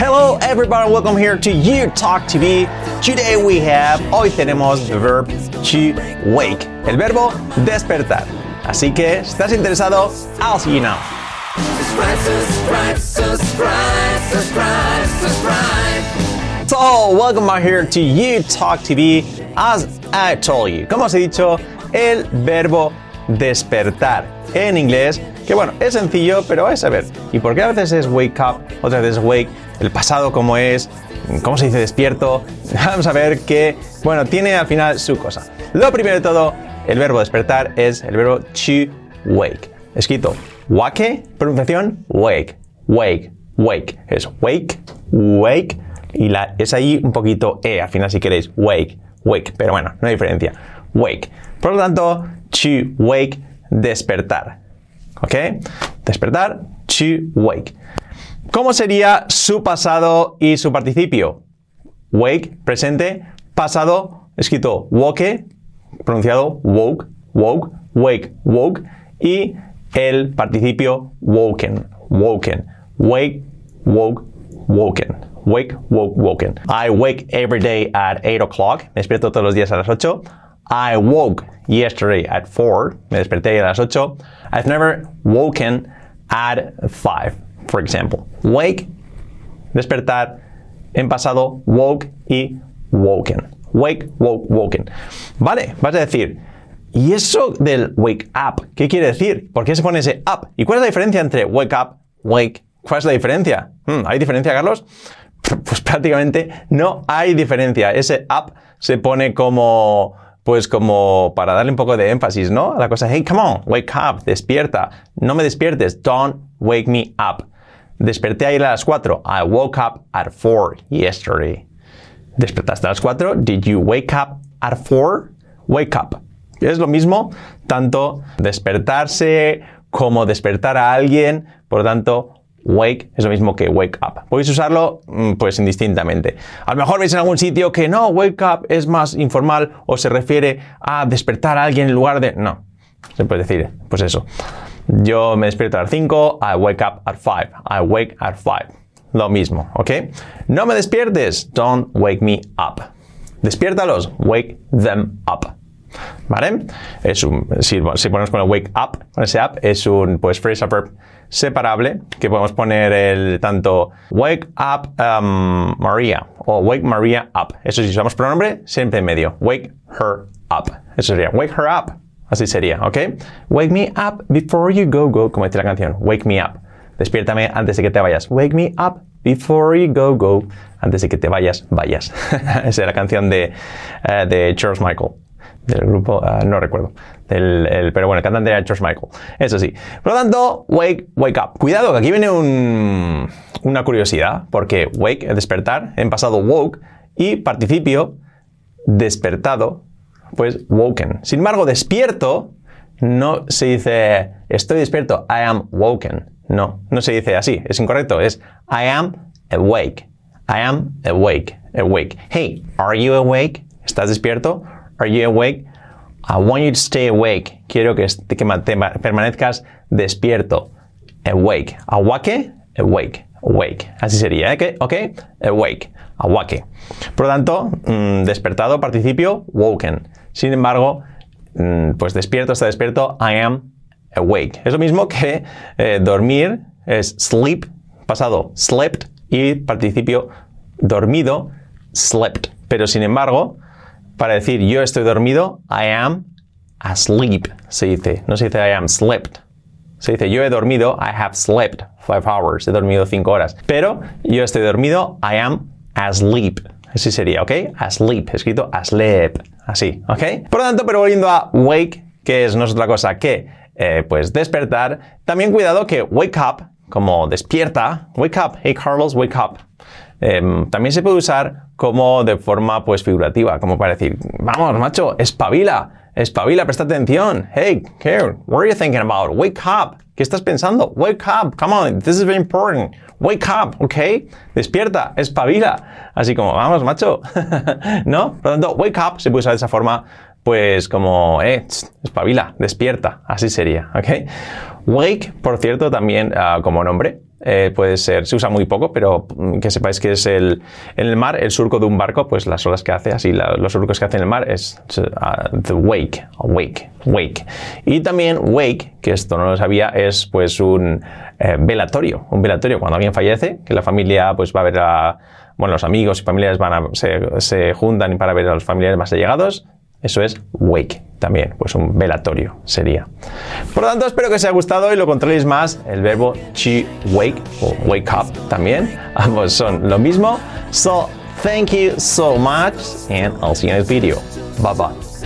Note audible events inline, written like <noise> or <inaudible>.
Hello everybody, welcome here to You Talk TV. Today we have, hoy tenemos the verb to wake, el verbo despertar. Así que, si estás interesado, I'll see you now. Subscribe, subscribe, subscribe. So, welcome back here to You Talk TV. As I told you, como os he dicho, el verbo despertar en inglés, que bueno, es sencillo, pero vais a ver. ¿Y por qué a veces es wake up, otras veces wake? El pasado, cómo es, cómo se dice despierto. <laughs> Vamos a ver que, bueno, tiene al final su cosa. Lo primero de todo, el verbo despertar es el verbo to wake. Escrito wake, pronunciación wake, wake, wake. Es wake, wake, y la, es ahí un poquito e, al final si queréis, wake, wake, pero bueno, no hay diferencia. Wake. Por lo tanto, to wake, despertar. ¿Ok? Despertar, to wake. ¿Cómo sería su pasado y su participio? Wake, presente, pasado, escrito woke, pronunciado woke, woke, wake, woke, y el participio woken, woken, wake, woke, woken. Wake, woke, woken. I wake every day at 8 o'clock. Me despierto todos los días a las 8. I woke yesterday at 4. Me desperté a las 8. I've never woken at 5, for example. Wake, despertar, en pasado, woke y woken. Wake, woke, woken. Vale, vas a decir, ¿y eso del wake up? ¿Qué quiere decir? ¿Por qué se pone ese up? ¿Y cuál es la diferencia entre wake up, wake? ¿Cuál es la diferencia? Hmm, ¿Hay diferencia, Carlos? <laughs> Pues prácticamente no hay diferencia. Ese up se pone como pues como para darle un poco de énfasis, ¿no? A la cosa, hey, come on, wake up, despierta. No me despiertes, don't wake me up. Desperté ayer a las 4. I woke up at 4 yesterday. ¿Despertaste a las 4? Did you wake up at 4? Wake up. Es lo mismo, tanto despertarse como despertar a alguien. Por lo tanto, wake es lo mismo que wake up. Podéis usarlo mm, pues indistintamente. A lo mejor veis en algún sitio que no, wake up es más informal o se refiere a despertar a alguien en lugar de... No, se puede decir, pues eso. Yo me despierto a las 5, I wake up at 5. I wake at 5. Lo mismo, ¿ok? No me despiertes, don't wake me up. Despiértalos, wake them up. ¿Vale? Es un, si, si ponemos con el wake up, con ese up, es un pues phrasal verb separable que podemos poner el tanto wake up um, Maria o wake Maria up. Eso si usamos pronombre, siempre en medio. Wake her up. Eso sería wake her up. Así sería, ¿ok? Wake me up before you go, go, como dice la canción. Wake me up. Despiértame antes de que te vayas. Wake me up before you go, go. Antes de que te vayas, vayas. <laughs> Esa es la canción de, uh, de George Michael del grupo, uh, no recuerdo. El, pero bueno, el cantante era George Michael. Eso sí. Por lo tanto, wake, wake up. Cuidado, que aquí viene un, una curiosidad, porque wake, despertar, en pasado woke, y participio, despertado, pues woken. Sin embargo, despierto, no se dice estoy despierto, I am woken. No, no se dice así, es incorrecto, es I am awake. I am awake, awake. Hey, are you awake? ¿Estás despierto? Are you awake? I want you to stay awake. Quiero que, permanezcas despierto. Awake. Awake, awake, awake. Así sería, ¿eh? ¿ok? Awake, awake. Por lo tanto, mmm, despertado, participio, woken. Sin embargo, mmm, pues despierto, está despierto, I am awake. Es lo mismo que eh, dormir, es sleep, pasado, slept, y participio, dormido, slept. Pero sin embargo, para decir yo estoy dormido, I am asleep, se dice. No se dice I am slept. Se dice yo he dormido, I have slept five hours. He dormido cinco horas. Pero yo estoy dormido, I am asleep. Así sería, ¿ok? Asleep, escrito asleep. Así, ¿ok? Por lo tanto, pero volviendo a wake, que es no es otra cosa que, eh, pues, despertar. También cuidado que wake up, como despierta, wake up, hey Carlos, wake up. Eh, también se puede usar como de forma pues figurativa, como para decir, vamos, macho, espabila, espabila, presta atención. Hey, care, what are you thinking about? Wake up. ¿Qué estás pensando? Wake up, come on, this is very important. Wake up, ¿ok? Despierta, espabila. Así como, vamos, macho. <laughs> ¿No? Por lo tanto, wake up se puede usar de esa forma, pues como, eh, espabila, despierta. Así sería, ¿ok? Wake, por cierto, también uh, como nombre, eh, puede ser, se usa muy poco, pero mm, que sepáis que es el, en el mar, el surco de un barco, pues las olas que hace, así los surcos que hace en el mar es uh, the wake, wake, wake. Y también wake, que esto no lo sabía, es pues un eh, velatorio, un velatorio cuando alguien fallece, que la familia pues va a ver a, bueno, los amigos y familiares van a, se, se juntan para ver a los familiares más allegados, eso es wake también, pues un velatorio sería. Por lo tanto, espero que os haya gustado y lo controléis más. El verbo to wake o wake up también. <laughs> Ambos son lo mismo. So, thank you so much and I'll see you in the video. Bye bye.